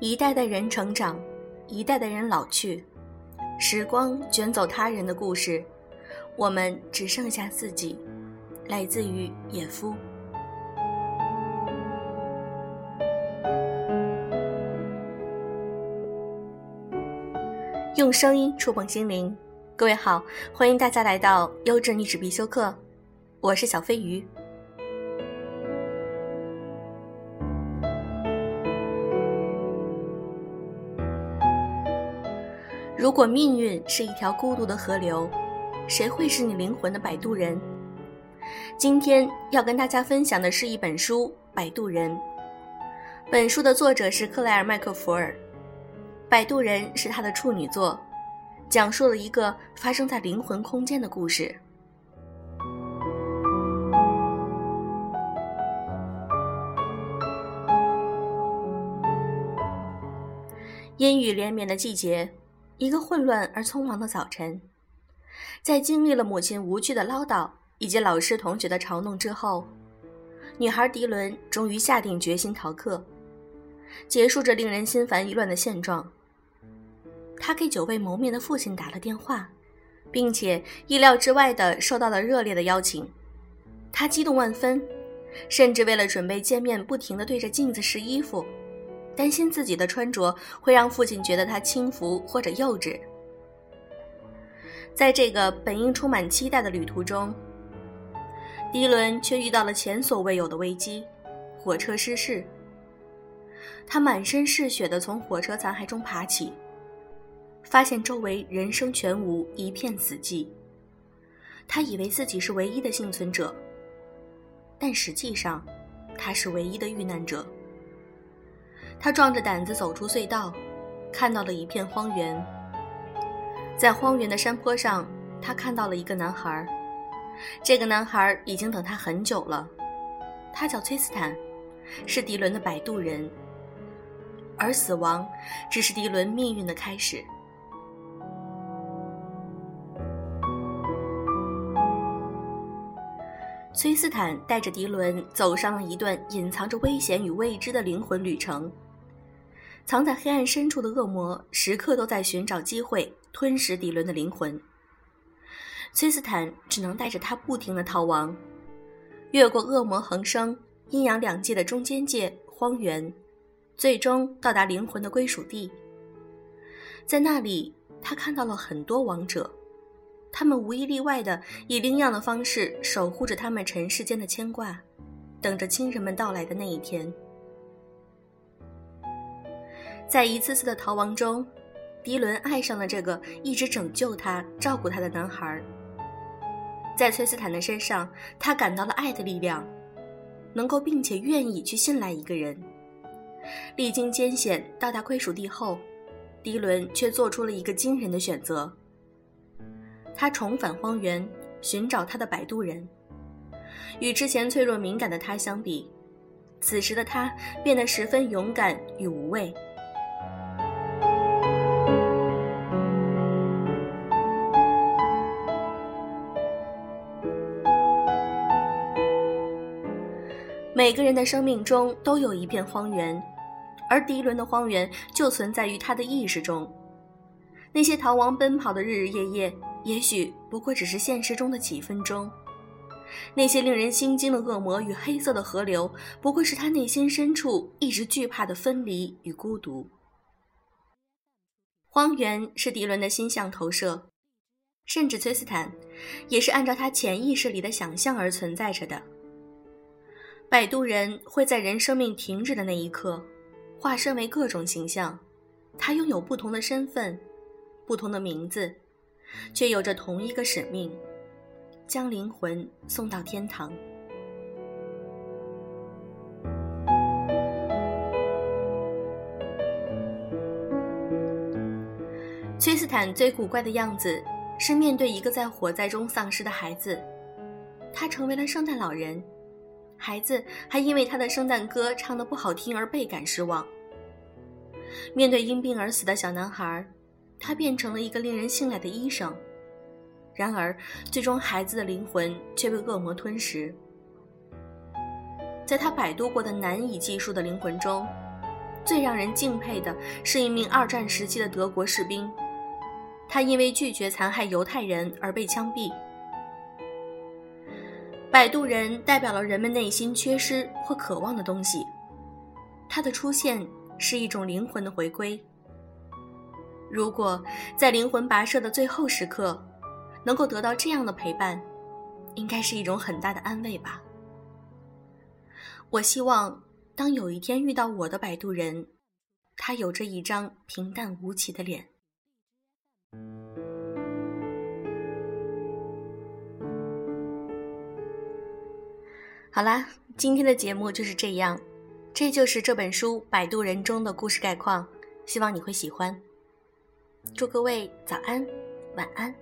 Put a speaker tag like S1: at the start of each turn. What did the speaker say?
S1: 一代代人成长，一代代人老去，时光卷走他人的故事，我们只剩下自己。来自于野夫。用声音触碰心灵，各位好，欢迎大家来到优质女子必修课，我是小飞鱼。如果命运是一条孤独的河流，谁会是你灵魂的摆渡人？今天要跟大家分享的是一本书《摆渡人》。本书的作者是克莱尔·麦克弗尔，《摆渡人》是他的处女作，讲述了一个发生在灵魂空间的故事。阴雨连绵的季节。一个混乱而匆忙的早晨，在经历了母亲无趣的唠叨以及老师同学的嘲弄之后，女孩迪伦终于下定决心逃课，结束这令人心烦意乱的现状。她给久未谋面的父亲打了电话，并且意料之外的受到了热烈的邀请。她激动万分，甚至为了准备见面，不停的对着镜子试衣服。担心自己的穿着会让父亲觉得他轻浮或者幼稚。在这个本应充满期待的旅途中，迪伦却遇到了前所未有的危机——火车失事。他满身是血地从火车残骸中爬起，发现周围人声全无，一片死寂。他以为自己是唯一的幸存者，但实际上，他是唯一的遇难者。他壮着胆子走出隧道，看到了一片荒原。在荒原的山坡上，他看到了一个男孩。这个男孩已经等他很久了。他叫崔斯坦，是迪伦的摆渡人。而死亡只是迪伦命运的开始。崔斯坦带着迪伦走上了一段隐藏着危险与未知的灵魂旅程。藏在黑暗深处的恶魔时刻都在寻找机会吞噬迪伦的灵魂。崔斯坦只能带着他不停的逃亡，越过恶魔横生、阴阳两界的中间界荒原，最终到达灵魂的归属地。在那里，他看到了很多王者，他们无一例外的以另样的方式守护着他们尘世间的牵挂，等着亲人们到来的那一天。在一次次的逃亡中，迪伦爱上了这个一直拯救他、照顾他的男孩。在崔斯坦的身上，他感到了爱的力量，能够并且愿意去信赖一个人。历经艰险到达归属地后，迪伦却做出了一个惊人的选择。他重返荒原，寻找他的摆渡人。与之前脆弱敏感的他相比，此时的他变得十分勇敢与无畏。每个人的生命中都有一片荒原，而迪伦的荒原就存在于他的意识中。那些逃亡奔跑的日日夜夜，也许不过只是现实中的几分钟；那些令人心惊的恶魔与黑色的河流，不过是他内心深处一直惧怕的分离与孤独。荒原是迪伦的心象投射，甚至崔斯坦，也是按照他潜意识里的想象而存在着的。摆渡人会在人生命停止的那一刻，化身为各种形象。他拥有不同的身份，不同的名字，却有着同一个使命：将灵魂送到天堂。崔斯坦最古怪的样子是面对一个在火灾中丧失的孩子，他成为了圣诞老人。孩子还因为他的圣诞歌唱得不好听而倍感失望。面对因病而死的小男孩，他变成了一个令人信赖的医生。然而，最终孩子的灵魂却被恶魔吞噬。在他摆渡过的难以计数的灵魂中，最让人敬佩的是一名二战时期的德国士兵，他因为拒绝残害犹太人而被枪毙。摆渡人代表了人们内心缺失或渴望的东西，它的出现是一种灵魂的回归。如果在灵魂跋涉的最后时刻，能够得到这样的陪伴，应该是一种很大的安慰吧。我希望，当有一天遇到我的摆渡人，他有着一张平淡无奇的脸。好啦，今天的节目就是这样，这就是这本书《摆渡人》中的故事概况，希望你会喜欢。祝各位早安，晚安。